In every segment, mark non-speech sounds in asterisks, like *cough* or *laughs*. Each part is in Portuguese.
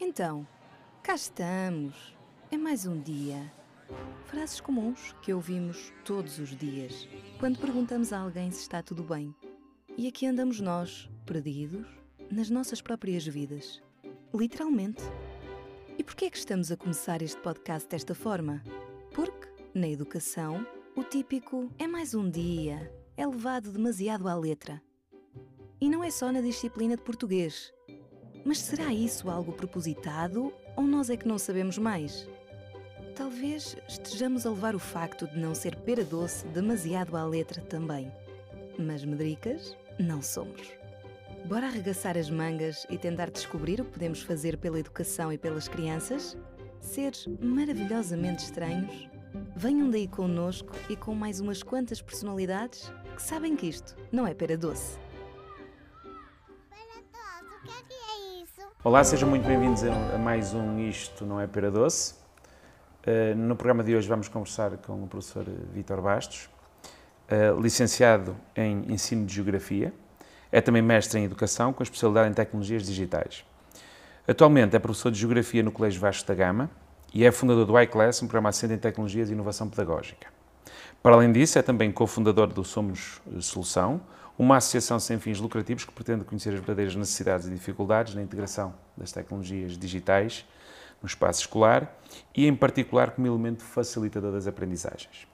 Então, cá estamos. É mais um dia. Frases comuns que ouvimos todos os dias quando perguntamos a alguém se está tudo bem. E aqui andamos nós, perdidos, nas nossas próprias vidas. Literalmente. E porquê é que estamos a começar este podcast desta forma? Porque, na educação, o típico é mais um dia é levado demasiado à letra. E não é só na disciplina de português. Mas será isso algo propositado ou nós é que não sabemos mais? Talvez estejamos a levar o facto de não ser pera doce demasiado à letra também. Mas medricas não somos. Bora arregaçar as mangas e tentar descobrir o que podemos fazer pela educação e pelas crianças? Seres maravilhosamente estranhos? Venham daí connosco e com mais umas quantas personalidades que sabem que isto não é pera doce. Olá, sejam muito bem-vindos a mais um Isto Não é Pera Doce. Uh, no programa de hoje vamos conversar com o professor Vítor Bastos, uh, licenciado em Ensino de Geografia, é também mestre em Educação com especialidade em Tecnologias Digitais. Atualmente é professor de Geografia no Colégio Vasco da Gama e é fundador do iClass, um programa assente em Tecnologias e Inovação Pedagógica. Para além disso, é também cofundador do Somos Solução, uma associação sem fins lucrativos que pretende conhecer as verdadeiras necessidades e dificuldades na integração das tecnologias digitais no espaço escolar e, em particular, como elemento facilitador das aprendizagens.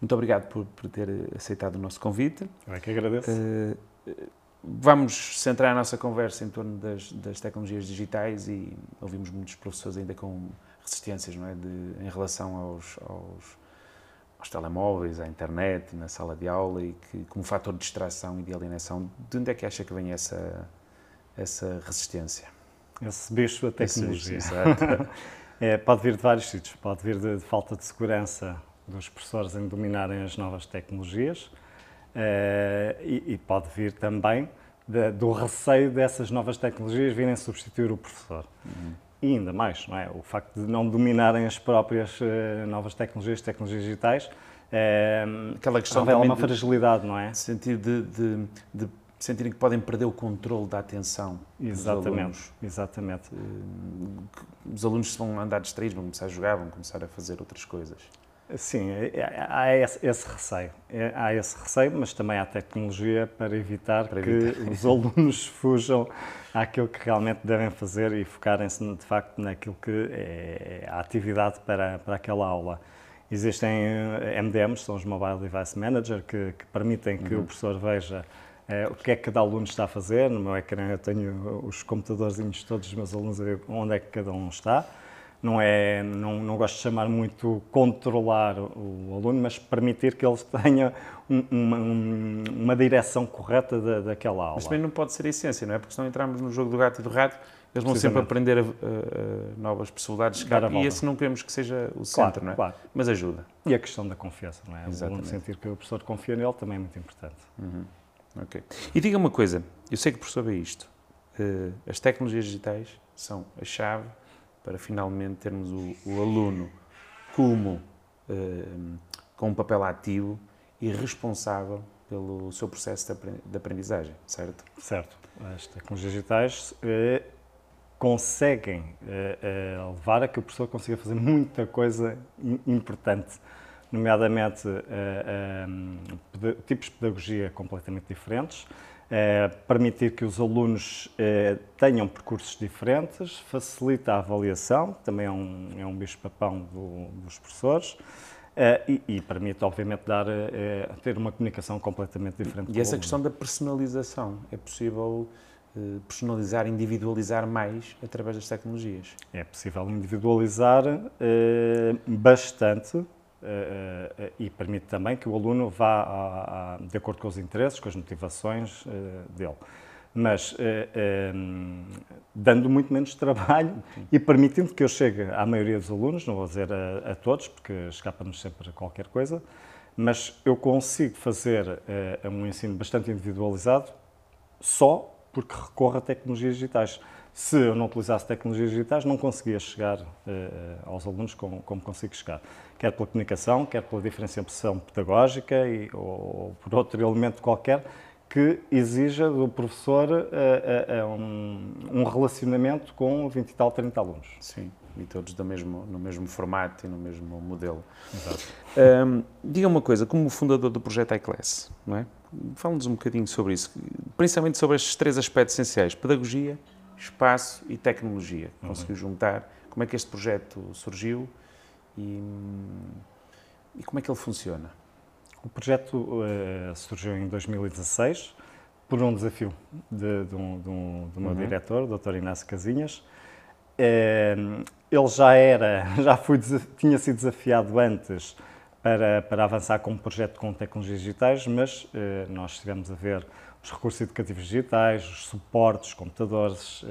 Muito obrigado por, por ter aceitado o nosso convite. Eu é que agradeço. Uh, vamos centrar a nossa conversa em torno das, das, tecnologias digitais e ouvimos muitos professores ainda com resistências não é, de, em relação aos, aos aos telemóveis, à internet, na sala de aula e que, como fator de distração e de alienação, de onde é que acha que vem essa, essa resistência? Esse bicho da tecnologia. Bicho, *laughs* é, pode vir de vários sítios. Pode vir de, de, falta de segurança dos professores em dominarem as novas tecnologias é, e, e, pode vir também de, do receio dessas novas tecnologias virem substituir o professor. Uhum e ainda mais, não é? O facto de não dominarem as próprias uh, novas tecnologias, tecnologias digitais, é, Aquela questão revela uma fragilidade, não é? Sentir de, de, de, sentirem que podem perder o controle da atenção exatamente, dos alunos. Exatamente. Uh, os alunos vão andar distraídos, vão começar a jogar, vão começar a fazer outras coisas. Sim, é, é, há esse, esse receio. Há esse receio, mas também há tecnologia para evitar para que evitar. os *laughs* alunos fujam àquilo que realmente devem fazer e focarem-se de facto naquilo que é a atividade para, para aquela aula. Existem eh, MDMs, são os Mobile Device Manager, que, que permitem que uhum. o professor veja é, o que é que cada aluno está a fazer. No meu ecrã eu tenho os computadorzinhos todos dos meus alunos a ver onde é que cada um está não é, não, não gosto de chamar muito controlar o aluno, mas permitir que ele *laughs* tenha um, uma, um, uma direção correta da, daquela aula. Mas também não pode ser a essência, não é? Porque se não entrarmos no jogo do gato e do rato, eles vão sempre aprender a, a, a novas possibilidades de escape e esse não queremos que seja o centro, claro, não é? Claro. Mas ajuda. E a questão da confiança, não é? Exatamente. O aluno sentir que o professor confia nele também é muito importante. Uhum. Ok. E diga uma coisa, eu sei que o professor vê isto. Uh, as tecnologias digitais são a chave para finalmente termos o, o aluno como uh, com um papel ativo e responsável pelo seu processo de aprendizagem, certo? Certo. As tecnologias digitais eh, conseguem eh, eh, levar a que o professor consiga fazer muita coisa importante, nomeadamente eh, eh, tipos de pedagogia completamente diferentes, permitir que os alunos é, tenham percursos diferentes, facilita a avaliação, também é um, é um bicho-papão do, dos professores, é, e, e, permite, obviamente, dar, ter uma comunicação completamente diferente. E essa questão da personalização, é possível personalizar, individualizar mais através das tecnologias? É possível individualizar bastante, Uh, uh, e permite também que o aluno vá a, a, de acordo com os interesses, com as motivações uh, dele. Mas dando muito menos trabalho e permitindo que eu chegue à maioria dos alunos, não vou dizer a, a todos, porque escapa-nos sempre qualquer coisa, mas eu consigo fazer um ensino bastante individualizado só porque recorro a tecnologias digitais se eu não utilizasse tecnologias digitais, não conseguia chegar uh, aos alunos como, como, consigo chegar. Quer pela comunicação, quer pela diferenciação pedagógica e, ou, ou por outro elemento qualquer que exija do professor uh, uh, um, um, relacionamento com 20 e tal, 30 alunos. Sim, e todos do mesmo, no mesmo formato e no mesmo modelo. Exato. Um, diga uma coisa, como fundador do projeto iClass, não é? Fala-nos um bocadinho sobre isso, principalmente sobre estes três aspectos essenciais: pedagogia, espaço e tecnologia. Uhum. Conseguiu juntar. Como é que este projeto surgiu e, e como é que ele funciona? O projeto uh, surgiu em 2016 por um desafio de, de, um, de, um, de meu uhum. diretor, o Dr. Inácio Casinhas. Uh, ele já era, *laughs* já foi, tinha sido desafiado antes para, para avançar com um projeto com tecnologias digitais, mas uh, nós estivemos a ver os recursos educativos digitais, os suportes, os computadores,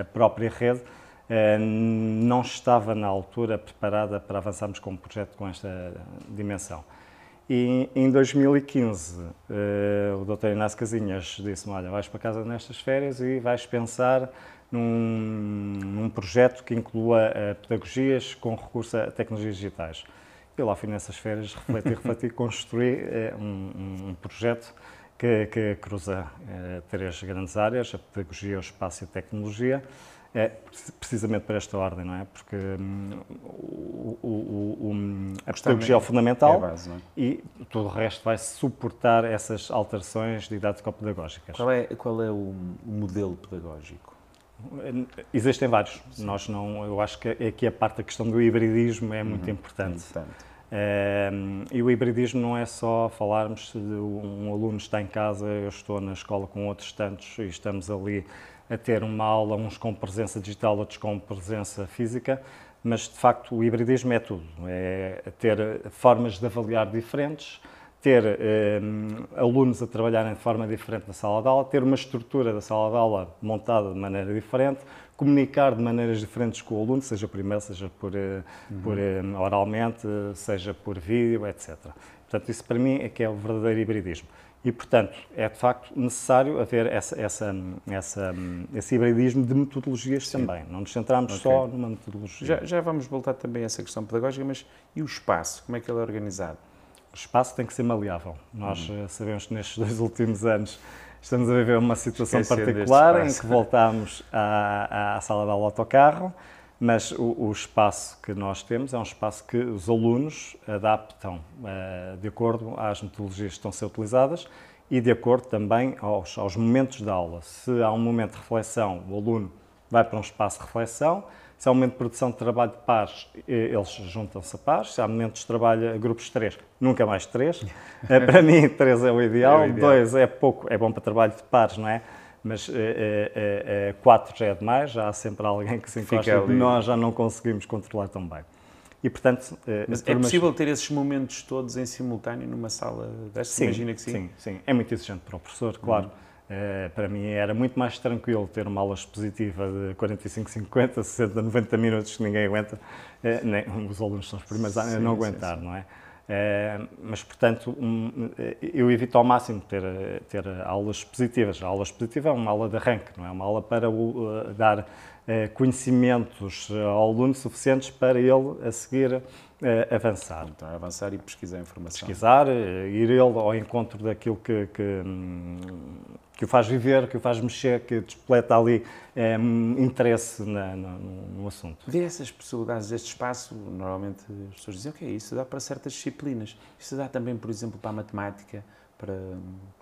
a própria rede, não estava na altura preparada para avançarmos com um projeto com esta dimensão. E em 2015, uh, eh, o Dr. Inácio Casinhas disse-me: Olha, vais para casa nestas férias e vais pensar num, num projeto que inclua pedagogias com recurso a tecnologias digitais. Eu lá fui nessas férias, refleti, *laughs* refleti e construí um, um, projeto que, que cruza três grandes áreas: a pedagogia, o espaço e a tecnologia é precisamente para esta ordem, não é? Porque hum, o, o, o, a pedagogia é o fundamental é base, é? e todo o resto vai suportar essas alterações didático-pedagógicas. Qual é, qual é o modelo pedagógico? Existem vários. Sim. Nós não, eu acho que aqui a parte da questão do hibridismo é muito uhum. importante. importante. É, e o hibridismo não é só falarmos de um aluno está em casa, eu estou na escola com outros tantos e estamos ali a ter uma aula, uns com presença digital, outros com presença física, mas de facto o hibridismo é tudo. É ter formas de avaliar diferentes, ter eh, alunos a trabalharem de forma diferente na sala de aula, ter uma estrutura da sala de aula montada de maneira diferente, comunicar de maneiras diferentes com o aluno, seja por e-mail, seja por, eh, uhum. por eh, oralmente, seja por vídeo, etc. Portanto, isso para mim é que é o verdadeiro hibridismo. E, portanto, é de facto necessário haver essa, essa, essa, esse hibridismo de metodologias Sim. também. Não nos centramos okay. só numa metodologia. Já, já vamos voltar também a essa questão pedagógica, mas e o espaço? Como é que ele é organizado? O espaço tem que ser maleável. Nós hum. sabemos que nestes dois *laughs* últimos anos estamos a viver uma situação Esquecer particular em que voltamos à, à sala de aula autocarro mas o, o, espaço que nós temos é um espaço que os alunos adaptam uh, de acordo às metodologias que estão a ser utilizadas e de acordo também aos, aos, momentos da aula. Se há um momento de reflexão, o aluno vai para um espaço de reflexão. Se há um momento de produção de trabalho de pares, eles juntam-se a pares. Se há momentos de trabalho a grupos de três, nunca mais três. *laughs* Eh, para mim, três é o ideal. É o ideal. Dois é pouco, é bom para trabalho de pares, não é? mas uh, uh, quatro já é demais, já há sempre alguém que se encosta e nós já não conseguimos controlar tão bem. E, portanto, mas é possível ter esses momentos todos em simultâneo numa sala destas? Sim, Imagina que sim. Sim, sim. É muito exigente para o professor, claro. Uhum. Para mim era muito mais tranquilo ter uma aula expositiva de 45, 50, 60, 90 minutos que ninguém aguenta. nem, os alunos são os primeiros a não aguentar, sim. não é? É, mas, portanto, um, eu evito ao máximo ter, ter aulas positivas. A aula expositiva é uma aula de arranque, não é uma aula para uh, dar uh, conhecimentos ao aluno suficientes para ele a seguir uh, avançar. Então, avançar e pesquisar informação. Pesquisar, ir ele ao encontro daquilo que, que um, que o faz viver, que o faz mexer, que despleta ali é, interesse na, no, no, assunto. Ver essas possibilidades deste espaço, normalmente as pessoas dizem, ok, isso dá para certas disciplinas. Isso dá também, por exemplo, para a matemática, para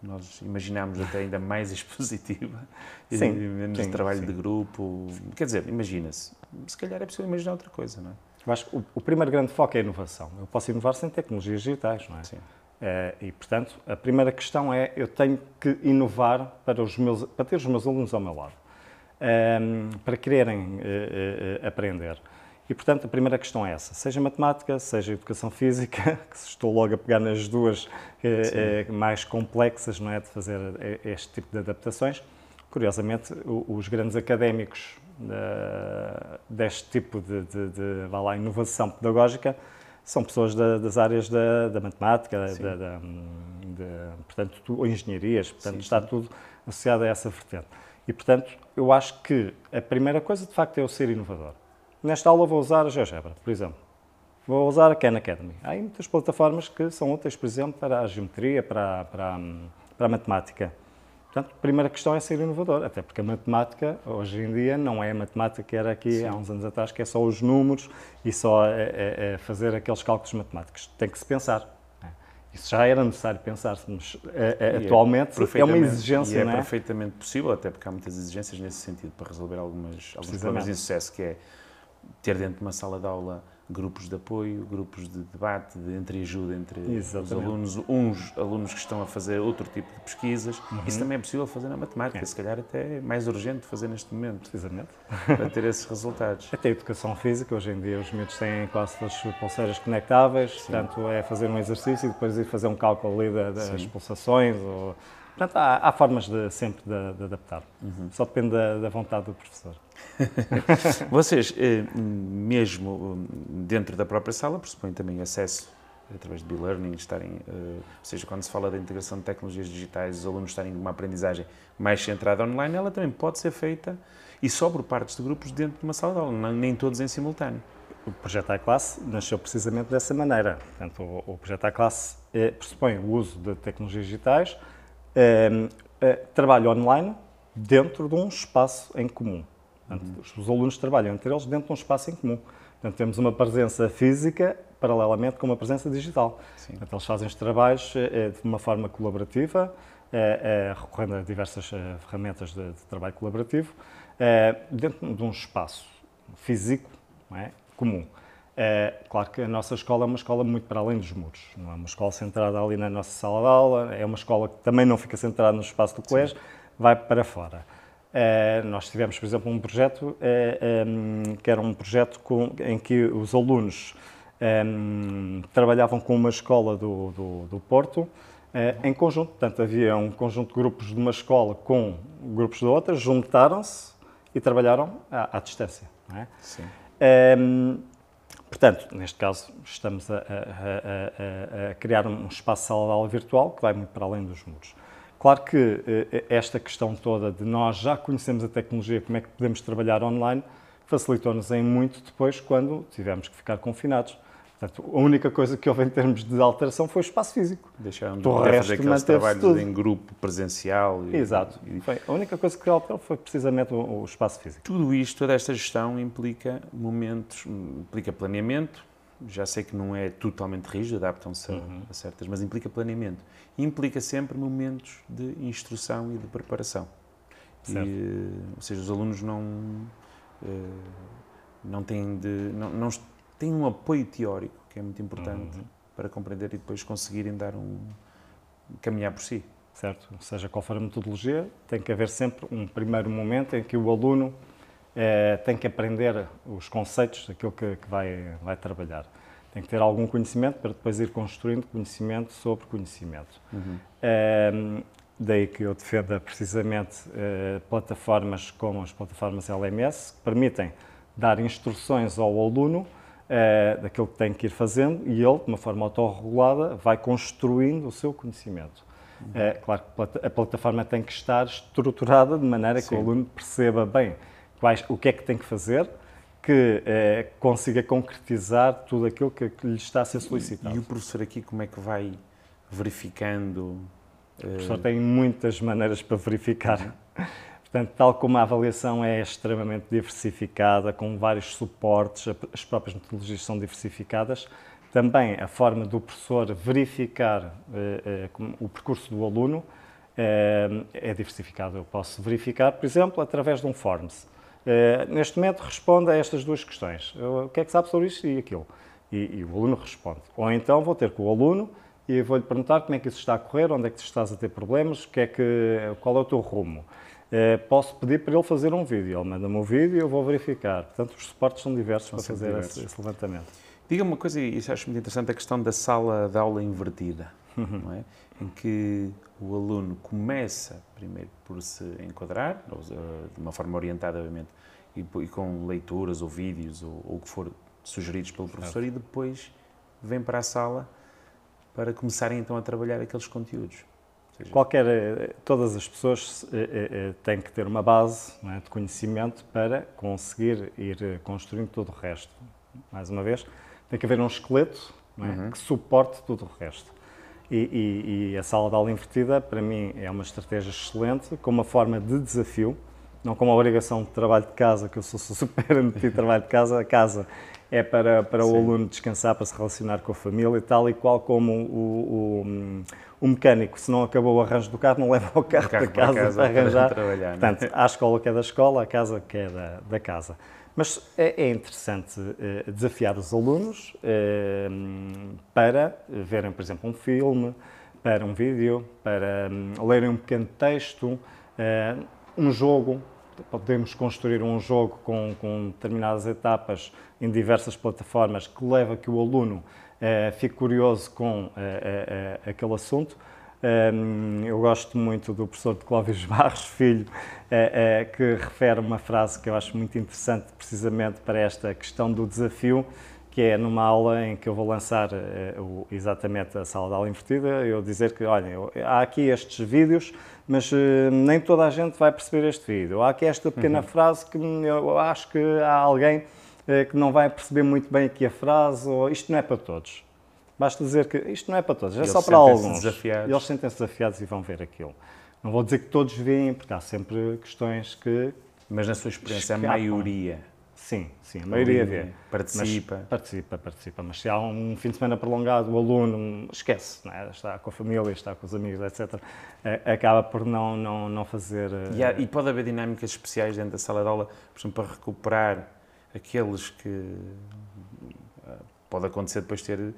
nós imaginarmos até ainda mais *laughs* expositiva, sim, e menos sim, trabalho sim. de grupo. Quer dizer, imagina-se. Se calhar é possível imaginar outra coisa, não é? Eu acho que o, o primeiro grande foco é a inovação. Eu posso inovar sem tecnologias digitais, não é? Sim. Eh, e, portanto, a primeira questão é eu tenho que inovar para, os meus, para ter os meus alunos ao meu lado, ehm, para quererem eh, eh, aprender. E, portanto, a primeira questão é essa, seja matemática, seja educação física, *laughs* que estou logo a pegar nas duas mais complexas, não é, de fazer este tipo de adaptações. Curiosamente, os grandes académicos deste tipo de, de, de, de lá, inovação pedagógica são pessoas da, das áreas da, da matemática, da, da, portanto, tu, ou engenharias, portanto, sim, está sim. tudo associado a essa vertente. E, portanto, eu acho que a primeira coisa, de facto, é eu ser inovador. Nesta aula vou usar a GeoGebra, por exemplo. Vou usar a Khan Academy. Há muitas plataformas que são úteis, por exemplo, para a geometria, para, para, para a matemática. Portanto, a primeira questão é ser inovador, até porque a matemática, hoje em dia, não é a matemática que era aqui Sim. há uns anos atrás, que é só os números e só é, é, é fazer aqueles cálculos matemáticos. Tem que se pensar. Isso já era necessário pensar, mas é, atualmente é, uma exigência. E é, é, perfeitamente possível, até porque há muitas exigências nesse sentido para resolver algumas, alguns problemas de sucesso, que é ter dentro de uma sala de aula grupos de apoio, grupos de debate, de entreajuda entre Exatamente. os alunos, uns alunos que estão a fazer outro tipo de pesquisas. Uhum. Isso também é possível fazer na matemática, é. se calhar até é mais urgente fazer neste momento. Precisamente. *laughs* Para ter esses resultados. Até a educação física, hoje em dia os miúdos têm quase as pulseiras conectáveis, Sim. portanto é fazer um exercício e depois ir fazer um cálculo ali das pulsações ou Portanto, há, há formas de, sempre de, de adaptar. Uhum. Só depende da, da, vontade do professor. *laughs* Vocês, eh, mesmo dentro da própria sala, pressupõem também acesso através de e-learning, estarem, eh, ou seja, quando se fala da integração de tecnologias digitais, os alunos estarem numa aprendizagem mais centrada online, ela também pode ser feita e só por partes de grupos dentro de uma sala de aula, nem todos em simultâneo. O projeto iClass nasceu precisamente dessa maneira. Portanto, o, projeto iClass é, pressupõe o uso de tecnologias digitais Ehm, eh, trabalho online dentro de um espaço em comum. Portanto, uhum. Os alunos trabalham entre eles dentro de um espaço em comum. Portanto, temos uma presença física paralelamente com uma presença digital. Sim. Portanto, eles fazem os trabalhos eh, de uma forma colaborativa, eh, recorrendo a diversas ferramentas de, de trabalho colaborativo, dentro de um espaço físico é? comum. Claro que a nossa escola é uma escola muito para além dos muros. Não é uma escola centrada ali na nossa sala de aula, é uma escola que também não fica centrada no espaço do colégio, Sim. vai para fora. É, nós tivemos, por exemplo, um projeto é, é que era um projeto com, em que os alunos é, trabalhavam com uma escola do, do, do Porto é, em conjunto. Portanto, havia um conjunto de grupos de uma escola com grupos de outra, juntaram-se e trabalharam à, à distância. É? Sim. Portanto, neste caso, estamos a, a, a, a criar um espaço salarial virtual que vai muito para além dos muros. Claro que eh, esta questão toda de nós já conhecemos a tecnologia, como é que podemos trabalhar online, facilitou-nos em muito depois quando tivemos que ficar confinados. Portanto, a única coisa que houve em termos de alteração foi o espaço físico. Deixaram de poder fazer aqueles trabalhos tudo. em grupo presencial. E, Exato. E... Foi, a única coisa que alterou foi precisamente o, o, espaço físico. Tudo isto, toda esta gestão implica momentos, implica planeamento, já sei que não é totalmente rígido, adaptam-se uhum. a certas, mas implica planeamento. Implica sempre momentos de instrução e de preparação. E, ou seja, os alunos não, eh, não têm de... Não, não, têm um apoio teórico, que é muito importante uhum. para compreender e depois conseguirem dar um. caminhar por si. Certo. Seja qual for a metodologia, tem que haver sempre um primeiro momento em que o aluno eh, tem que aprender os conceitos daquilo que, que vai, vai trabalhar. Tem que ter algum conhecimento para depois ir construindo conhecimento sobre conhecimento. Uhum. Eh, daí que eu defenda precisamente eh, plataformas como as plataformas LMS, que permitem dar instruções ao aluno uh, daquilo que tem que ir fazendo e ele, de uma forma autorregulada, vai construindo o seu conhecimento. Uhum. Uh, claro que a plataforma tem que estar estruturada de maneira Sim. que o aluno perceba bem quais, o que é que tem que fazer, que uh, consiga concretizar tudo aquilo que, que, lhe está a ser solicitado. E, e o professor aqui como é que vai verificando? O professor tem muitas maneiras para verificar. Portanto, tal como a avaliação é extremamente diversificada, com vários suportes, as próprias metodologias são diversificadas, também a forma do professor verificar eh, eh, o percurso do aluno eh, é diversificada. Eu posso verificar, por exemplo, através de um Forms. Eh, neste momento responde a estas duas questões. O que é que sabe sobre isto e aquilo? E, e o aluno responde. Ou então vou ter com o aluno e vou-lhe perguntar como é que isso está a correr, onde é que estás a ter problemas, que é que, qual é o teu rumo. Eh, posso pedir para ele fazer um vídeo. Ele manda-me um vídeo e eu vou verificar. Portanto, os suportes são diversos são para fazer diversos. Esse, esse, levantamento. Diga-me uma coisa, e isso acho muito interessante, a questão da sala de aula invertida, uhum. não é? Em que o aluno começa primeiro por se enquadrar, de uma forma orientada, obviamente, e, com leituras ou vídeos ou, ou o que for sugeridos pelo professor, certo. e depois vem para a sala para começarem então a trabalhar aqueles conteúdos. Qualquer, eh, todas as pessoas eh, eh, têm que ter uma base é, de conhecimento para conseguir ir construindo todo o resto. Mais uma vez, tem que haver um esqueleto é, uhum. que suporte tudo o resto. E, e, e, a sala de aula invertida, para mim, é uma estratégia excelente, com uma forma de desafio, não com uma obrigação de trabalho de casa, que eu sou super anti trabalho de casa. A casa é para, para o aluno descansar, para se relacionar com a família e tal, e qual como o, o, o mecânico, se não acabou o arranjo do carro, não leva o carro, o carro para, casa para, casa para arranjar. Para trabalhar, é? Portanto, a escola que é da escola, a casa que é da, da casa. Mas é, é interessante eh, desafiar os alunos eh, para verem, por exemplo, um filme, para um vídeo, para hum, lerem um pequeno texto, eh, um jogo. Podemos construir um jogo com, com determinadas etapas em diversas plataformas que leva a que o aluno fique curioso com aquele assunto. Eu gosto muito do professor de Clóvis *laughs* Barros Filho, eh, eh, que refere uma frase que eu acho muito interessante precisamente para esta questão do desafio, que é numa aula em que eu vou lançar eh, exatamente a sala de aula invertida, eu dizer que, olhem, há aqui estes vídeos, mas nem toda a gente vai perceber este vídeo. Há aqui esta pequena uhum. frase que eu acho que há alguém que não vai perceber muito bem aqui a frase, ou isto não é para todos. Basta dizer que isto não é para todos, é só para alguns. Desafiados. Eles sentem-se desafiados e vão ver aquilo. Não vou dizer que todos veem, porque há sempre questões que. Mas na sua experiência, escapam. a maioria. Sim, sim, a maioria vê. Participa. Mas participa, participa. Mas se há um fim de semana prolongado, o aluno esquece, é? está com a família, está com os amigos, etc., acaba por não, não, não fazer. E, há, e pode haver dinâmicas especiais dentro da sala de aula, por exemplo, para recuperar aqueles que. Pode acontecer depois ter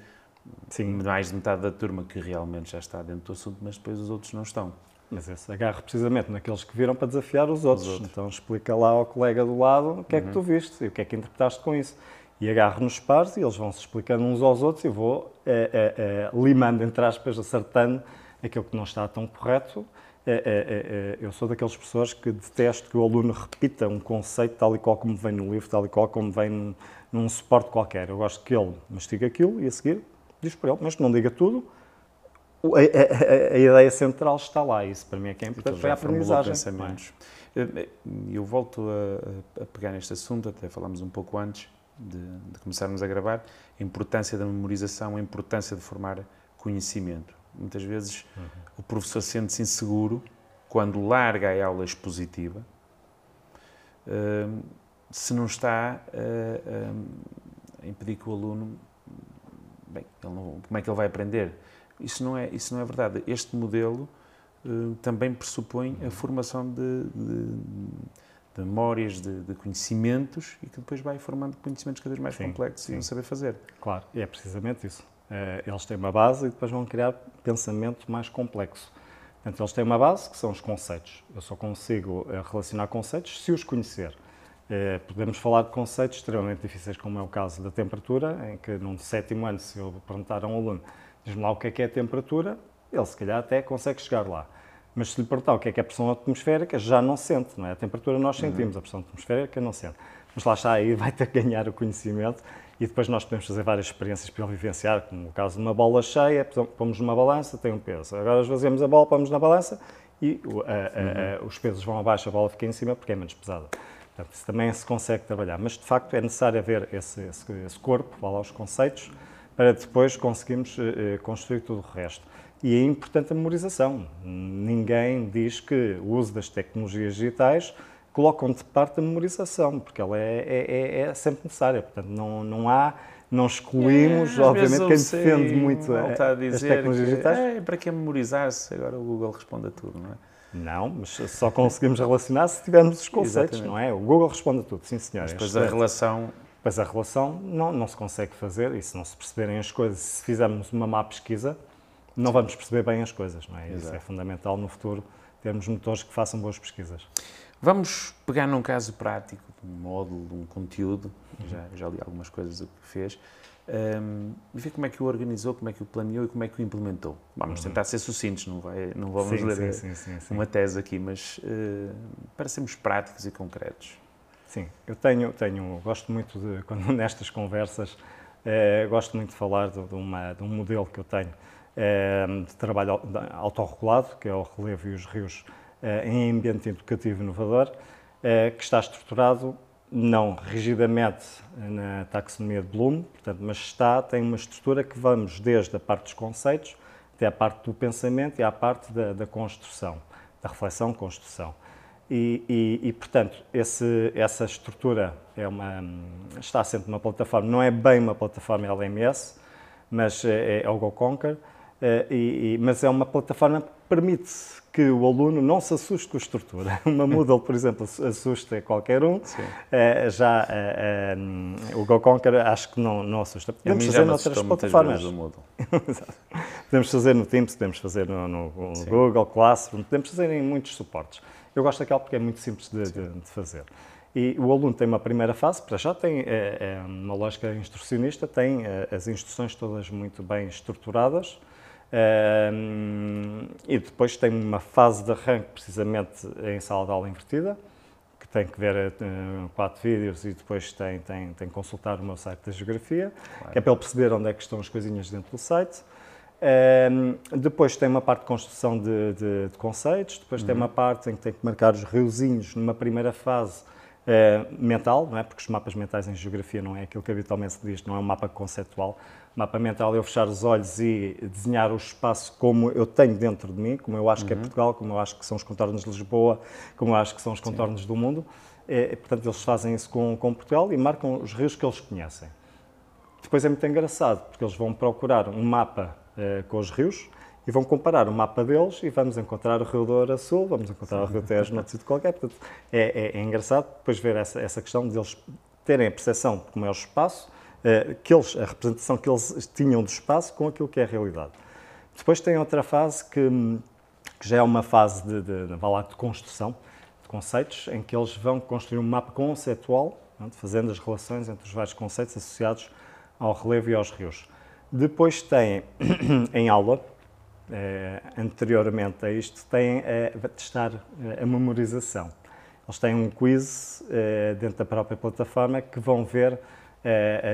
Sim. mais de metade da turma que realmente já está dentro do assunto, mas depois os outros não estão. Mas esse agarra precisamente naqueles que viram para desafiar os outros. os outros. Então explica lá ao colega do lado o que é que tu uhum. viste e o que é que interpretaste com isso. E agarro nos pares e eles vão se explicando uns aos outros e vou é, é, é, limando, entre aspas, acertando aquilo que não está tão correto. eu sou daqueles professores que detesto que o aluno repita um conceito tal e qual como vem no livro, tal e qual como vem num, num suporte qualquer. Eu gosto que ele mastiga aquilo e a seguir diz para ele, mas não diga tudo. A, a, a, ideia central está lá, isso para mim é que é importante, foi a aprendizagem. Pensamentos. É? Eu volto a, a, pegar neste assunto, até falámos um pouco antes de, de, começarmos a gravar, a importância da memorização, a importância de formar conhecimento. Muitas vezes uhum. o professor sente-se inseguro quando larga a aula expositiva, uh, se não está a impedir que o aluno bem, não, como é que ele vai aprender? Isso não é, isso não é verdade. Este modelo uh, também pressupõe a formação de, de, de memórias, de, de, conhecimentos e que depois vai formando conhecimentos cada vez mais sim, complexos sim. e não saber fazer. Claro, é precisamente isso. Uh, eles têm uma base e depois vão criar pensamento mais complexo. Portanto, eles têm uma base que são os conceitos. Eu só consigo uh, relacionar conceitos se os conhecer. Eh, podemos falar de conceitos extremamente difíceis, como é o caso da temperatura, em que num sétimo ano, se eu perguntar a um aluno, diz-me lá o que é que é a temperatura, ele se calhar até consegue chegar lá. Mas se lhe perguntar o que é que é a pressão atmosférica, já não sente, não é? A temperatura nós uhum. sentimos, uhum. a pressão atmosférica não sente. Mas lá está, aí *laughs* vai ter que ganhar o conhecimento e depois nós podemos fazer várias experiências para ele vivenciar, como o caso de uma bola cheia, pomos numa balança, tem um peso. Agora esvaziamos a bola, pomos na balança e a, a, a, uhum. os pesos vão abaixo, a bola fica em cima porque é menos pesada. Portanto, isso também se consegue trabalhar, mas de facto é necessário haver esse, esse, esse corpo, lá os conceitos, para depois conseguirmos eh, construir tudo o resto. E é importante a memorização. Ninguém diz que o uso das tecnologias digitais colocam de parte a memorização, porque ela é, é, é, é sempre necessária. Portanto, não, não há, não excluímos, é, obviamente, quem defende muito a, as tecnologias digitais. É, para que memorizar-se? Agora o Google responde a tudo, não é? Não, mas só conseguimos relacionar se tivermos os conceitos, Exatamente. não é? O Google responde a tudo, sim senhor. Mas depois a relação... Pois a relação não, não se consegue fazer e se não se perceberem as coisas, se fizermos uma má pesquisa, não vamos perceber bem as coisas, não é? Exato. Isso é fundamental no futuro, termos motores que façam boas pesquisas. Vamos pegar num caso prático, de um módulo, de um conteúdo, uhum. já, já li algumas coisas que fez, um, e ver como é que o organizou, como é que o planeou e como é que o implementou. Vamos uhum. tentar ser sucintos, não, vai, não vamos sim, ler sim, sim, uma tese aqui, mas uh, para sermos práticos e concretos. Sim, eu tenho, tenho gosto muito de, *laughs* quando nestas conversas, uh, gosto muito de falar de, de, uma, de um modelo que eu tenho uh, de trabalho autorregulado, que é o Relevo e os Rios em ambiente educativo inovador, que está estruturado não rigidamente na taxonomia de Bloom, portanto, mas está, tem uma estrutura que vamos desde a parte dos conceitos, até a parte do pensamento e à parte da, da construção, da reflexão, construção. E, e, e, portanto, esse, essa estrutura é uma, está sempre numa plataforma, não é bem uma plataforma LMS, mas é, é o GoConquer, é, e, mas é uma plataforma que permite que o aluno não se assuste com a estrutura. *laughs* Uma Moodle, por exemplo, assusta qualquer um, é, já é, o GoConquer acho que não, não assusta. Podemos fazer noutras plataformas. *laughs* podemos fazer no Teams, podemos fazer no, no, no Google Classroom, podemos fazer em muitos suportes. Eu gosto daquela porque é muito simples de, de, de fazer. E o aluno tem uma primeira fase, para já tem é, é uma lógica instrucionista, tem é, as instruções todas muito bem estruturadas e depois tem uma fase de arranque, precisamente em sala de aula invertida, que tem que ver é, quatro vídeos e depois tem, tem, tem que consultar o meu site da geografia, claro. que é para ele perceber onde é que estão as coisinhas dentro do site. Um, depois tem uma parte de construção de, de, de conceitos, depois uhum. tem uma parte em que tem que marcar os riozinhos numa primeira fase uh, mental, não é? porque os mapas mentais em geografia não é aquilo que habitualmente se diz, não é um mapa conceptual. O mapa mental é eu fechar os olhos e desenhar o espaço como eu tenho dentro de mim, como eu acho uhum. que é uhum. Portugal, como eu acho que são os contornos de Lisboa, como eu acho que são os contornos Sim. do mundo. É, portanto, eles fazem isso com, com Portugal e marcam os rios que eles conhecem. Depois é muito engraçado, porque eles vão procurar um mapa eh, com os rios e vão comparar o mapa deles e vamos encontrar o Rio Douro a sul, vamos encontrar Sim. o Rio Tejo noutro sítio qualquer. Portanto, é, é, é, engraçado depois ver essa, essa questão de eles terem a percepção de como é o espaço, eh, que eles, a representação que eles tinham do espaço com aquilo que é a realidade. Depois tem outra fase que, que já é uma fase de, de, de, de, construção, de conceitos, em que eles vão construir um mapa conceitual, fazendo as relações entre os vários conceitos associados ao relevo e aos rios. Depois tem *coughs* em aula, anteriormente a isto, tem a testar eh, a memorização. Eles têm um quiz eh, dentro da própria plataforma que vão ver,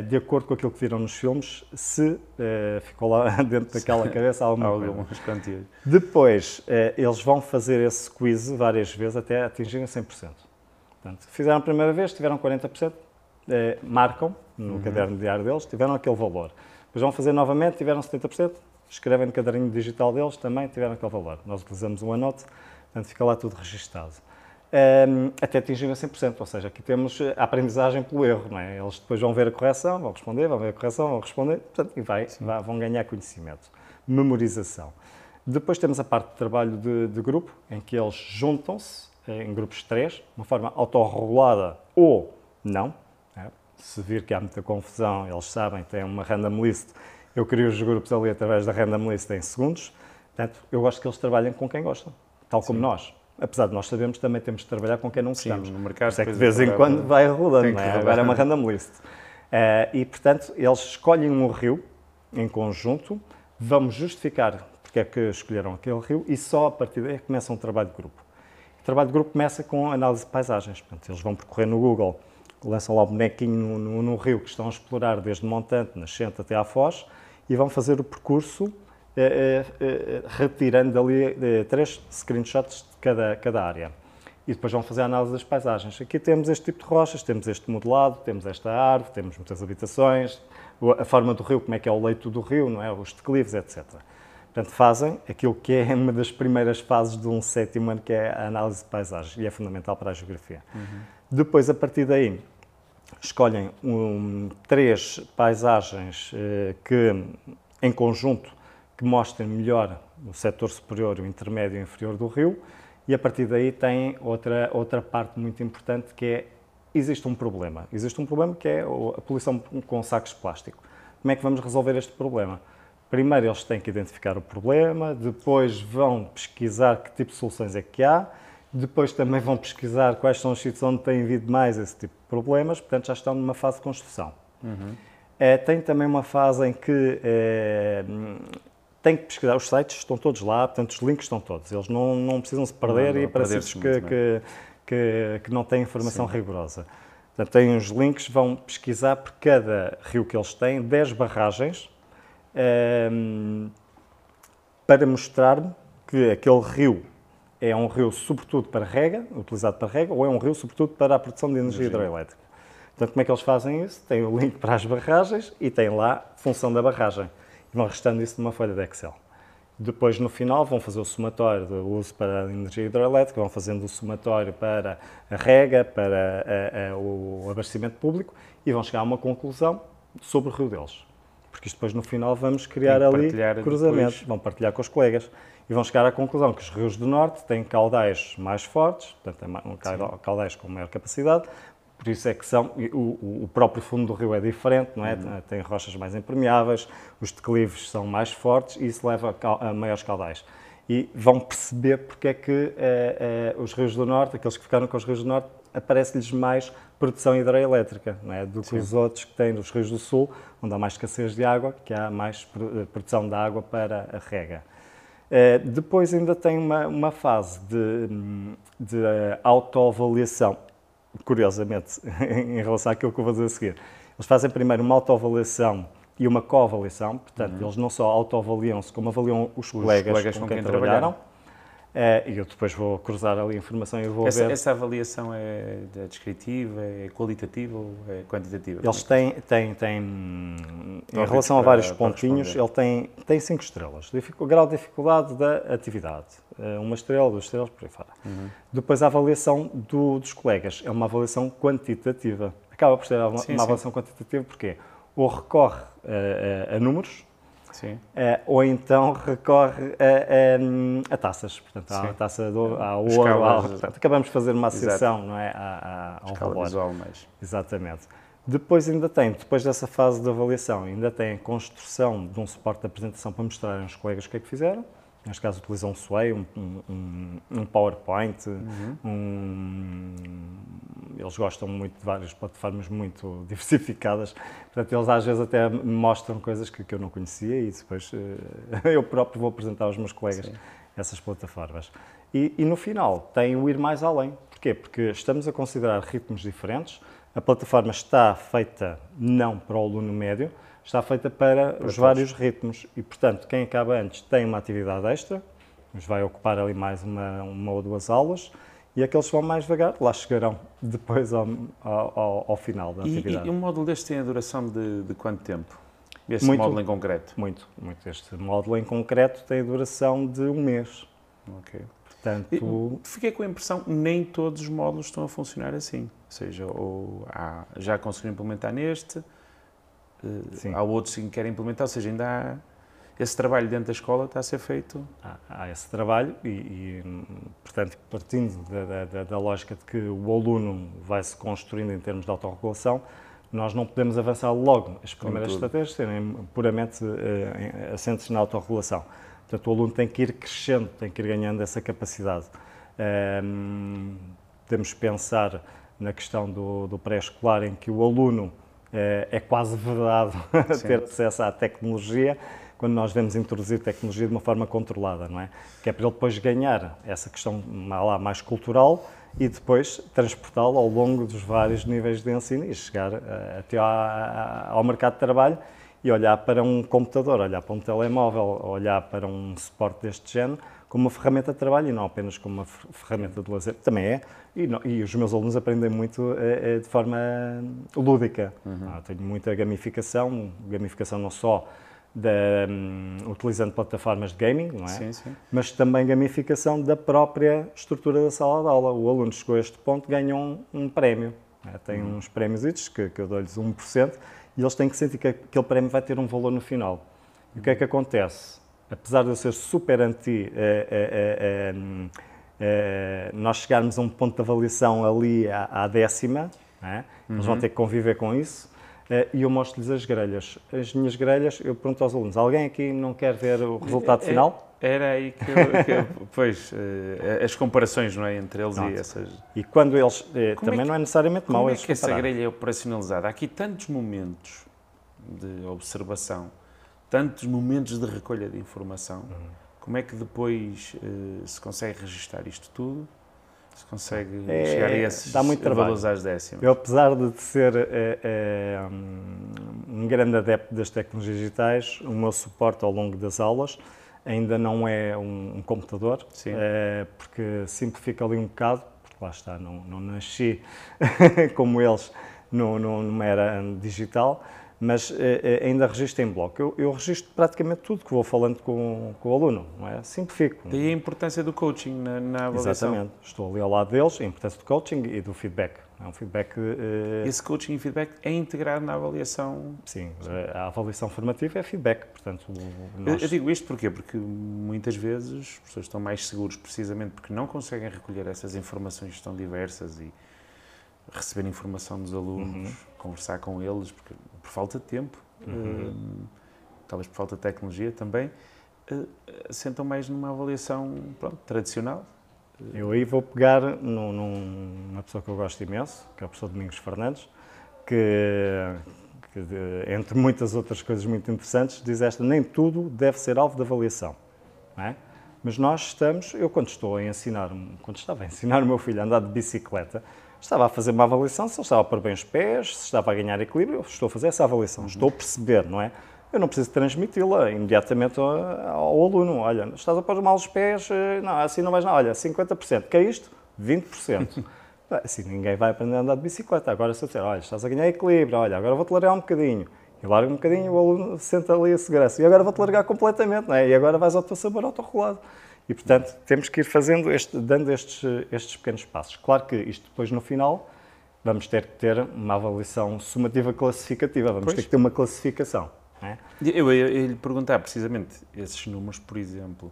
de acordo com aquilo que viram nos filmes, se ficou lá *laughs* dentro daquela cabeça alguma Algumas quantias. Depois, eles vão fazer esse quiz várias vezes até atingirem 100%. Portanto, fizeram a primeira vez, tiveram 40%, marcam no uhum. caderno diário deles, tiveram aquele valor. Depois vão fazer novamente, tiveram 70%, escrevem no caderninho digital deles, também tiveram aquele valor. Nós utilizamos o anote, portanto fica lá tudo registado. Um, até atingirem 100%, ou seja, aqui temos a aprendizagem pelo erro, não é? Eles depois vão ver a correção, vão responder, vão ver a correção, vão responder, portanto, e vai, vai vão ganhar conhecimento. Memorização. Depois temos a parte de trabalho de, de grupo, em que eles juntam-se eh, em grupos de três, de uma forma autorregulada ou não, se vir que há muita confusão, eles sabem, têm uma random list, eu crio os grupos ali através da random list em segundos. Portanto, eu gosto que eles trabalhem com quem gostam, tal como Sim. nós. Apesar de nós sabermos, também temos de trabalhar com quem não gostamos. Sim, no mercado, é que de vez em quando vai rodando, não é? agora é uma random list. Uh, e, portanto, eles escolhem um rio em conjunto, vamos justificar porque é que escolheram aquele rio e só a partir daí é começa um trabalho de grupo. O trabalho de grupo começa com análise de paisagens. Portanto, eles vão percorrer no Google lançam lá o bonequinho no, no, no, rio que estão a explorar desde Montante, Nascente até à Foz e vão fazer o percurso eh, eh, eh retirando dali eh, três screenshots de cada, cada área. E depois vão fazer a análise das paisagens. Aqui temos este tipo de rochas, temos este modelado, temos esta árvore, temos muitas habitações, a forma do rio, como é que é o leito do rio, não é? os declives, etc. Portanto, fazem aquilo que é uma das primeiras fases de um sétimo ano, que é a análise de paisagens, e é fundamental para a geografia. Uhum. Depois, a partir daí, escolhem um, três paisagens eh, que, em conjunto, que mostrem melhor o setor superior, o intermédio e o inferior do rio, e a partir daí têm outra, outra parte muito importante que é, existe um problema. Existe um problema que é a poluição com sacos de plástico. Como é que vamos resolver este problema? Primeiro eles têm que identificar o problema, depois vão pesquisar que tipo de soluções é que há, depois também vão pesquisar quais são os sítios onde tem havido mais esse tipo de problemas, portanto já estão numa fase de construção. Uhum. É, tem também uma fase em que é, tem que pesquisar, os sites estão todos lá, portanto os links estão todos, eles não, não precisam se perder não, não, e para sítios que, que, que, que, não têm informação Sim. rigorosa. Portanto, têm os links, vão pesquisar por cada rio que eles têm, 10 barragens, é, para mostrar que aquele rio é um rio sobretudo para rega, utilizado para rega, ou é um rio sobretudo para a produção de energia hidroelétrica. Portanto, como é que eles fazem isso? Tem o link para as barragens e tem lá a função da barragem. E vão restando isso numa folha de Excel. Depois, no final, vão fazer o somatório do uso para a energia hidroelétrica, vão fazendo o somatório para a rega, para a, a, o abastecimento público e vão chegar a uma conclusão sobre o rio deles. Porque isto depois, no final, vamos criar ali cruzamentos, depois. vão partilhar com os colegas e vão chegar à conclusão que os rios do Norte têm caudais mais fortes, portanto, têm caudais com maior capacidade, por isso é que são, o, o, próprio fundo do rio é diferente, não é? Uhum. Tem rochas mais impermeáveis, os declives são mais fortes e isso leva a, a maiores caudais. E vão perceber porque é que eh, eh, os rios do Norte, aqueles que ficaram com os rios do Norte, aparece-lhes mais produção hidroelétrica, não é? Do que Sim. os outros que têm nos rios do Sul, onde há mais escassez de água, que há mais eh, produção de água para a rega. depois ainda tem uma, uma fase de, de autoavaliação curiosamente, *laughs* em relação àquilo que eu vou dizer a seguir. Eles fazem primeiro uma autoavaliação e uma coavaliação, portanto, uhum. eles não só autoavaliam-se, como avaliam os, os colegas, colegas, com, com quem, quem trabalharam. É, e eu depois vou cruzar ali a informação e vou essa, ver. Essa avaliação é, é descritiva, é qualitativa ou é quantitativa? Eles têm, têm, têm em relação a vários pontinhos, ele tem, tem cinco estrelas. O grau de dificuldade da atividade. Eh, uma estrela, duas estrelas, por aí fora. Uhum. Depois a avaliação do, dos colegas é uma avaliação quantitativa. Acaba por ser uma, sim, uma avaliação quantitativa porque ou recorre a, a, a números, Sim. Uh, ou então recorre a, a, a taças, portanto, à taça do, à ouro, à, portanto, acabamos de fazer uma associação, não é, à, ao Escala visual mais. Exatamente. Depois ainda tem, depois dessa fase de avaliação, ainda tem a construção de um suporte de apresentação para mostrarem aos colegas o que é que fizeram, neste caso utilizam um Sway, um, um, um PowerPoint, uhum. um, eles gostam muito de várias plataformas muito *laughs* diversificadas, portanto eles às vezes até me mostram coisas que, que eu não conhecia e depois uh, *laughs* eu próprio vou apresentar aos meus colegas Sim. essas plataformas. E, e no final tem o ir mais além, porquê? Porque estamos a considerar ritmos diferentes, a plataforma está feita não para o aluno médio, está feita para, para os todos. vários ritmos e, portanto, quem acaba antes tem uma atividade extra, nos vai ocupar ali mais uma, uma ou duas aulas e aqueles que vão mais devagar lá chegarão *laughs* depois ao, ao, ao final da atividade. E, um módulo deste tem a duração de, de quanto tempo? Este muito, módulo em concreto? Muito, muito. Este módulo em concreto tem a duração de um mês. Ok. Portanto, fiquei com a impressão que nem todos os módulos estão a funcionar assim. Ou seja, ou há, já conseguiram implementar neste, Sim. há outros que querem implementar, ou seja, ainda há esse trabalho dentro da escola está a ser feito. Há, há esse trabalho e, e portanto, partindo da, da, da, lógica de que o aluno vai se construindo em termos de autorregulação, nós não podemos avançar logo. As primeiras estratégias serem puramente uh, assentes na autorregulação. Portanto, o aluno tem que ir crescendo, tem que ir ganhando essa capacidade. Um, podemos pensar na questão do, do pré-escolar, em que o aluno é, é quase verdade *laughs* ter acesso à tecnologia quando nós devemos introduzir tecnologia de uma forma controlada, não é? Que é para ele depois ganhar essa questão lá mais cultural e depois transportá-lo ao longo dos vários níveis de ensino e chegar uh, até ao mercado de trabalho e olhar para um computador, olhar para um telemóvel, olhar para um suporte deste género como uma ferramenta de trabalho e não apenas como uma ferramenta de lazer. Também é, e, não, e os meus alunos aprendem muito é, é, de forma lúdica. Uhum. Ah, tenho muita gamificação, gamificação não só da, um, utilizando plataformas de gaming, não é? Sim, sim. Mas também gamificação da própria estrutura da sala de aula. O aluno chegou a este ponto, ganha um, um prémio. É? Tem uhum. uns prémios que, que eu dou-lhes 1%, e eles têm que sentir que aquele prémio vai ter um valor no final. E o que é que acontece? Apesar de eu ser super anti, é, é, é, nós chegarmos a um ponto de avaliação ali à, à décima, é? uhum. eles vão uhum. ter que conviver com isso, e eu mostro-lhes as grelhas. As minhas grelhas, eu pergunto aos alunos, alguém aqui não quer ver o resultado final? Era aí que, eu, que eu, *laughs* pois, as comparações não é, entre eles Pronto. e essas... E quando eles, também que, não é necessariamente mau Como é que essa grelha é operacionalizada? Há aqui tantos momentos de observação tantos momentos de recolha de informação, uhum. como é que depois uh, se consegue registar isto tudo? Se consegue é, chegar a esses dá muito valores às décimas? Eu, apesar de ser é, é, um grande adepto das tecnologias digitais, o meu suporte ao longo das aulas ainda não é um, um computador, porque simplifica ali um bocado, porque lá está, não, não nasci *laughs* como eles no, no, numa era digital, mas eh, ainda registro em bloco. Eu, eu registro praticamente tudo que vou falando com, com o aluno, não é? Simplifico. Daí a importância do coaching na, na avaliação. Exatamente. Estou ali ao lado deles, a importância do coaching e do feedback. É um feedback. eh, Esse coaching e feedback é integrado na avaliação. Sim, a avaliação formativa é feedback, portanto, o- Eu, nós... eu digo isto porquê? Porque muitas vezes as pessoas estão mais seguros precisamente porque não conseguem recolher essas informações tão diversas e receber informação dos alunos, conversar com eles, porque, por falta de tempo, hum, talvez por falta de tecnologia também, eh, sentam mais numa avaliação pronto, tradicional. Eu aí vou pegar num- num- numa pessoa que eu gosto imenso, que é o professor Domingos Fernandes, que, que de- entre muitas outras coisas muito interessantes, diz esta, nem tudo deve ser alvo de avaliação. é? Mas nós estamos, eu quando estou a ensinar, quando estava a ensinar o meu filho a andar de bicicleta, estava a fazer uma avaliação se ele estava a pôr bem os pés, se estava a ganhar equilíbrio, estou a fazer essa avaliação, estou a perceber, não é? Eu não preciso transmiti-la imediatamente ao, ao aluno. Olha, estás a pôr mal os pés, eh, não, assim não vais *laughs* não. Olha, 50%. Que é isto? 20%. Assim ninguém vai aprender a andar de bicicleta. Agora se eu disser, olha, estás a ganhar equilíbrio, olha, agora vou-te largar um bocadinho. E larga um bocadinho o aluno senta ali a segurança. E agora vou-te largar completamente, não é? E agora vais ao teu sabor autorregulado. E, portanto, temos que ir fazendo, este, dando estes, estes pequenos passos. Claro que isto depois, no final, vamos ter que ter uma avaliação sumativa classificativa. Vamos Pois. ter que ter uma classificação. não é? Eu ia lhe perguntar precisamente esses números, por exemplo,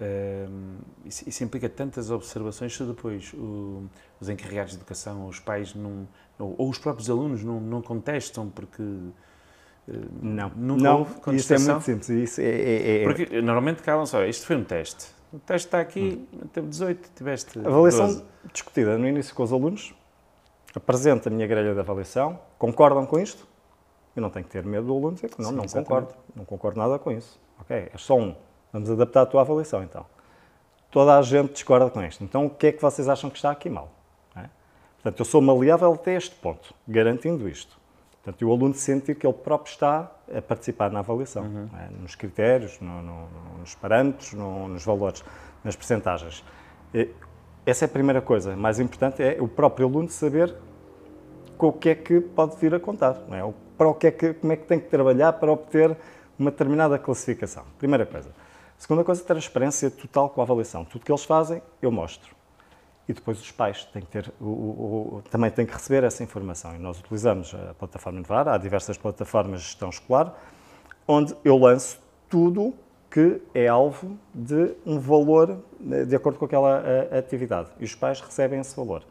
hum, isso, isso implica tantas observações se depois o- os encarregados de educação, os pais não, ou, ou os próprios alunos não, não contestam porque eh, Não, não houve isso é muito simples. Isso é, é- é- Porque normalmente calam-se, olha, isto foi um teste. O teste está aqui, teve 18, tiveste A avaliação 12. discutida no início com os alunos, apresento a minha grelha de avaliação, concordam com isto? Eu não tenho que ter medo do aluno dizer que não, Sim, não exatamente. concordo, não concordo nada com isso. Ok, é só um. Vamos adaptar a tua avaliação então. Toda a gente discorda com isto. Então o que é que vocês acham que está aqui mal? é? Portanto, eu sou maleável até este ponto, garantindo isto. Portanto, o aluno sentir que ele próprio está a participar na avaliação, Uhum. é? nos critérios, no- no- nos parâmetros, no- nos valores, nas percentagens. Essa é a primeira coisa. Mais importante é o próprio aluno saber com o que é que pode vir a contar, é? Para o que é que, como é que tem que trabalhar para obter uma determinada classificação. Primeira coisa. Segunda coisa, transparência total com a avaliação. Tudo que eles fazem, eu mostro. E depois os pais têm que ter, o- o- o- também têm que receber essa informação. E nós utilizamos a plataforma Inovar, há diversas plataformas de gestão escolar, onde eu lanço tudo que é alvo de um valor eh, de acordo com aquela eh, atividade. E os pais recebem esse valor.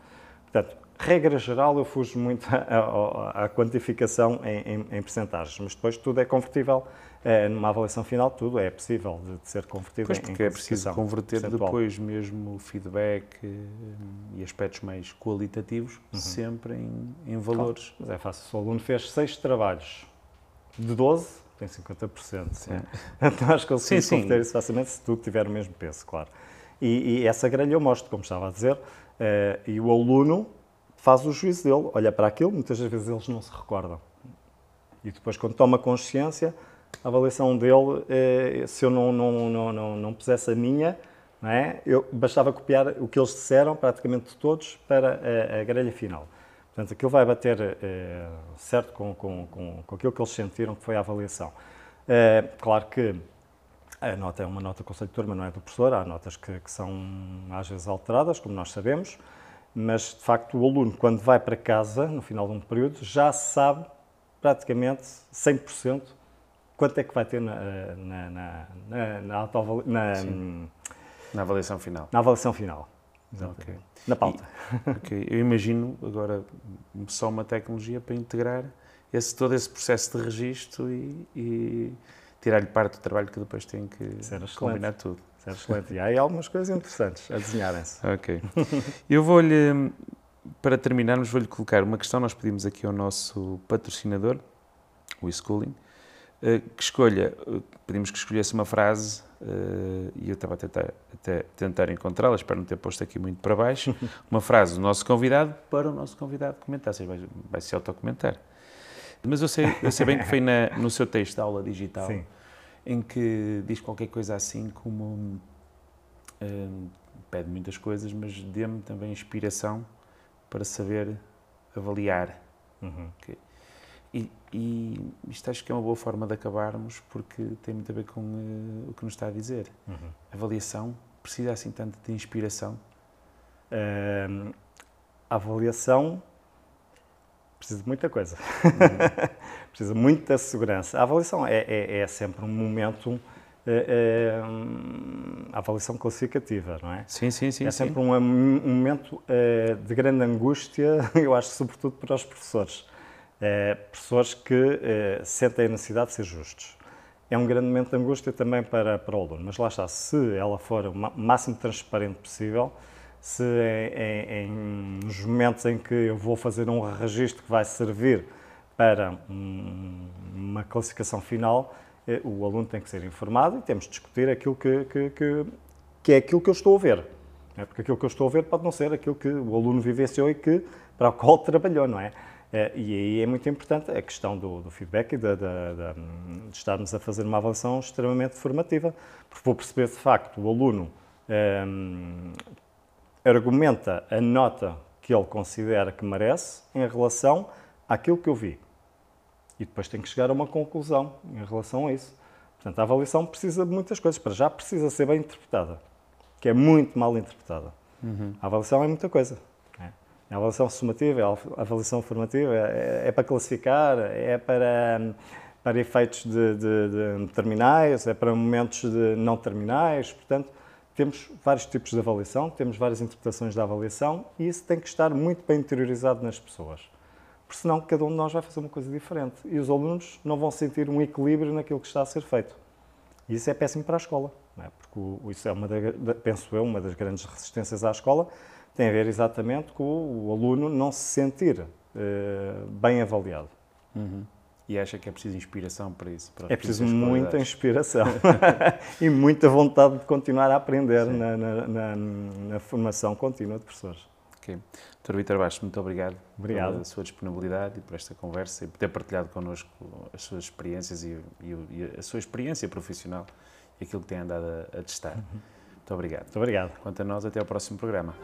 Portanto, regra geral, eu fujo muito *laughs* à, quantificação em, em, em percentagens, mas depois tudo é convertível eh, numa avaliação final, tudo é possível de, de ser convertido Pois, em, em porque é preciso converter percentual. depois mesmo feedback eh, e aspectos mais qualitativos Uhum. sempre em, em valores. Mas é fácil, se o aluno fez seis trabalhos de 12, tem 50%. Sim. né? Nós conseguimos Sim, sim. converter isso facilmente se tudo tiver o mesmo peso, claro. E, e essa grelha eu mostro, como estava a dizer, eh, e o aluno faz o juízo dele, olha para aquilo, muitas das vezes eles não se recordam. E depois, quando toma consciência, a avaliação dele, eh, se eu não, não, não, não, não pusesse a minha, não é? eu, bastava copiar o que eles disseram, praticamente todos, para a, a grelha final. Portanto, aquilo vai bater eh, certo com, com, com, com aquilo que eles sentiram que foi a avaliação. Eh, claro que a nota é uma nota do Turma, não é do professor, há notas que, que são às vezes alteradas, como nós sabemos, mas de facto o aluno, quando vai para casa, no final de um período, já sabe praticamente 100% quanto é que vai ter na, na, na, na, na, na, Na avaliação final. na avaliação final. Ok. Na pauta. Ok, Eu imagino agora só uma tecnologia para integrar esse, todo esse processo de registro e, e tirar-lhe parte do trabalho que depois tem que combinar tudo. É excelente. E há aí algumas coisas interessantes a desenharem-se. Ok. *laughs* Eu vou-lhe, para terminarmos, vou-lhe colocar uma questão. Nós pedimos aqui ao nosso patrocinador, o eSchooling, eh, que escolha, eh, pedimos que escolhesse uma frase eh, e eu estava a tentar, até tentar encontrá-la, espero não ter posto aqui muito para baixo, *laughs* uma frase do nosso convidado para o nosso convidado comentar, seja, vai, vai se autocomentar. Mas eu sei, eu sei bem que foi na, no seu texto da aula digital, Sim. Em que diz qualquer coisa assim como hum, pede muitas coisas, mas dê-me também inspiração para saber avaliar. Uhum. E, e isto acho que é uma boa forma de acabarmos, porque tem muito a ver com uh, o que nos está a dizer. Uhum. Avaliação precisa assim tanto de inspiração? A avaliação precisa de muita coisa. Uhum. *laughs* precisa de muita segurança. A avaliação é, é, é sempre um momento. É, é, a avaliação classificativa, não é? Sim, sim, sim. É sempre Um, um, momento é, de grande angústia, *laughs* eu acho, sobretudo para os professores. É, professores que é, sentem a necessidade de ser justos. É um grande momento de angústia também para, para o aluno, mas lá está, se ela for o máximo transparente possível, se em, em, nos momentos em que eu vou fazer um registro que vai servir para um, uma classificação final, eh, o aluno tem que ser informado e temos de discutir aquilo que, que, que, que é aquilo que eu estou a ver. É? Porque aquilo que eu estou a ver pode não ser aquilo que o aluno vivenciou e que, para o qual *laughs* trabalhou, não é? Eh, e aí é muito importante a questão do, do feedback e de, de, estarmos a fazer uma avaliação extremamente formativa, porque vou perceber de facto o aluno um, argumenta a nota que ele considera que merece em relação àquilo que eu vi. E depois tem que chegar a uma conclusão em relação a isso. Portanto, a avaliação precisa de muitas coisas. Para já precisa ser bem interpretada, que é muito mal interpretada. Uhum. A avaliação é muita coisa. É. A avaliação sumativa, a avaliação formativa é, é para classificar, é para, para efeitos de, de, de terminais, é para momentos de não terminais. Portanto, temos vários tipos de avaliação, temos várias interpretações da avaliação e isso tem que estar muito bem interiorizado nas pessoas. Porque senão cada um de nós vai fazer uma coisa diferente e os alunos não vão sentir um equilíbrio naquilo que está a ser feito. E isso é péssimo para a escola, é? porque isso é, uma da, penso eu, uma das grandes resistências à escola, tem a ver exatamente com o aluno não se sentir uh, bem avaliado. Uhum. E acha que é preciso inspiração para isso? Para é preciso muita inspiração *laughs* e muita vontade de continuar a aprender na, na, na, na, formação contínua de professores. Ok. Dr. Vitor Bastos, muito obrigado, obrigado pela sua disponibilidade e por esta conversa e por ter partilhado connosco as suas experiências e, e, e a sua experiência profissional e aquilo que tem andado a, a testar. Uhum. Muito obrigado. Muito obrigado. Quanto a nós, até ao próximo programa.